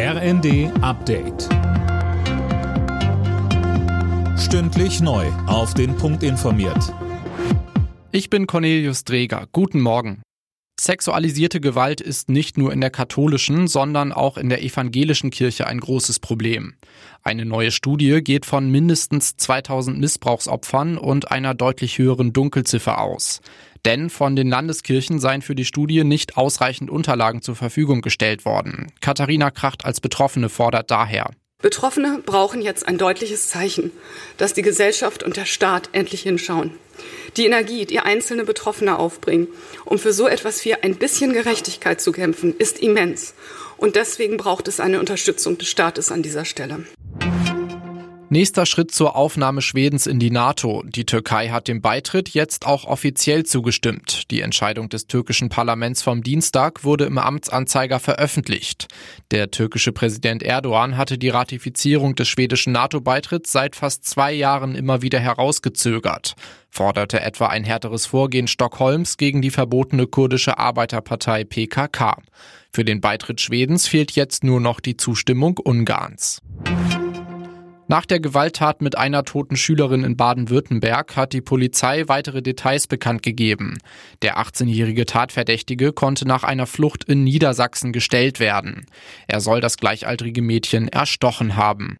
RND Update. Stündlich neu. Auf den Punkt informiert. Ich bin Cornelius Dreger. Guten Morgen. Sexualisierte Gewalt ist nicht nur in der katholischen, sondern auch in der evangelischen Kirche ein großes Problem. Eine neue Studie geht von mindestens 2000 Missbrauchsopfern und einer deutlich höheren Dunkelziffer aus. Denn von den Landeskirchen seien für die Studie nicht ausreichend Unterlagen zur Verfügung gestellt worden. Katharina Kracht als Betroffene fordert daher. Betroffene brauchen jetzt ein deutliches Zeichen, dass die Gesellschaft und der Staat endlich hinschauen. Die Energie, die einzelne Betroffene aufbringen, um für so etwas wie ein bisschen Gerechtigkeit zu kämpfen, ist immens. Und deswegen braucht es eine Unterstützung des Staates an dieser Stelle. Nächster Schritt zur Aufnahme Schwedens in die NATO. Die Türkei hat dem Beitritt jetzt auch offiziell zugestimmt. Die Entscheidung des türkischen Parlaments vom Dienstag wurde im Amtsanzeiger veröffentlicht. Der türkische Präsident Erdogan hatte die Ratifizierung des schwedischen NATO-Beitritts seit fast zwei Jahren immer wieder herausgezögert, forderte etwa ein härteres Vorgehen Stockholms gegen die verbotene kurdische Arbeiterpartei PKK. Für den Beitritt Schwedens fehlt jetzt nur noch die Zustimmung Ungarns. Nach der Gewalttat mit einer toten Schülerin in Baden-Württemberg hat die Polizei weitere Details bekannt gegeben. Der 18-jährige Tatverdächtige konnte nach einer Flucht in Niedersachsen gestellt werden. Er soll das gleichaltrige Mädchen erstochen haben.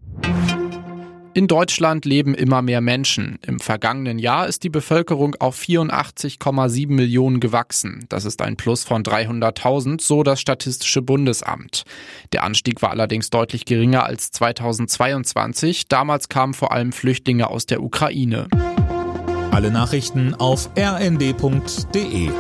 In Deutschland leben immer mehr Menschen. Im vergangenen Jahr ist die Bevölkerung auf 84,7 Millionen gewachsen. Das ist ein Plus von 300.000, so das Statistische Bundesamt. Der Anstieg war allerdings deutlich geringer als 2022. Damals kamen vor allem Flüchtlinge aus der Ukraine. Alle Nachrichten auf rnd.de